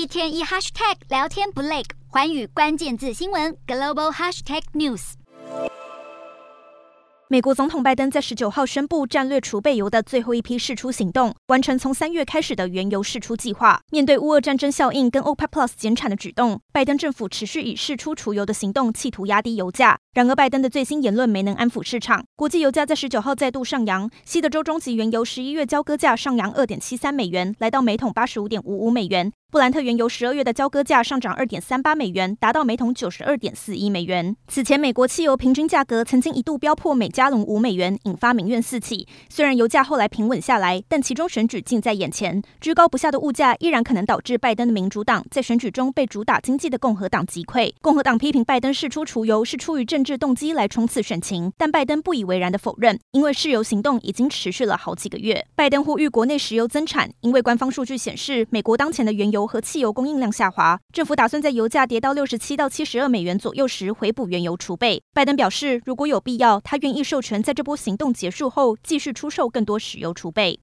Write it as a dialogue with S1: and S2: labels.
S1: 一天一 hashtag 聊天不累，寰宇关键字新闻 global hashtag news。
S2: 美国总统拜登在十九号宣布战略储备油的最后一批释出行动，完成从三月开始的原油释出计划。面对乌俄战争效应跟 OPEC Plus 减产的举动，拜登政府持续以释出储油的行动，企图压低油价。然而，拜登的最新言论没能安抚市场，国际油价在十九号再度上扬。西德州中级原油十一月交割价上扬二点七三美元，来到每桶八十五点五五美元。布兰特原油十二月的交割价上涨二点三八美元，达到每桶九十二点四一美元。此前，美国汽油平均价格曾经一度飙破每加仑五美元，引发民怨四起。虽然油价后来平稳下来，但其中选举近在眼前，居高不下的物价依然可能导致拜登的民主党在选举中被主打经济的共和党击溃。共和党批评拜登释出除油是出于政治动机来冲刺选情，但拜登不以为然的否认，因为释油行动已经持续了好几个月。拜登呼吁国内石油增产，因为官方数据显示，美国当前的原油油和汽油供应量下滑，政府打算在油价跌到六十七到七十二美元左右时回补原油储备。拜登表示，如果有必要，他愿意授权在这波行动结束后继续出售更多石油储备。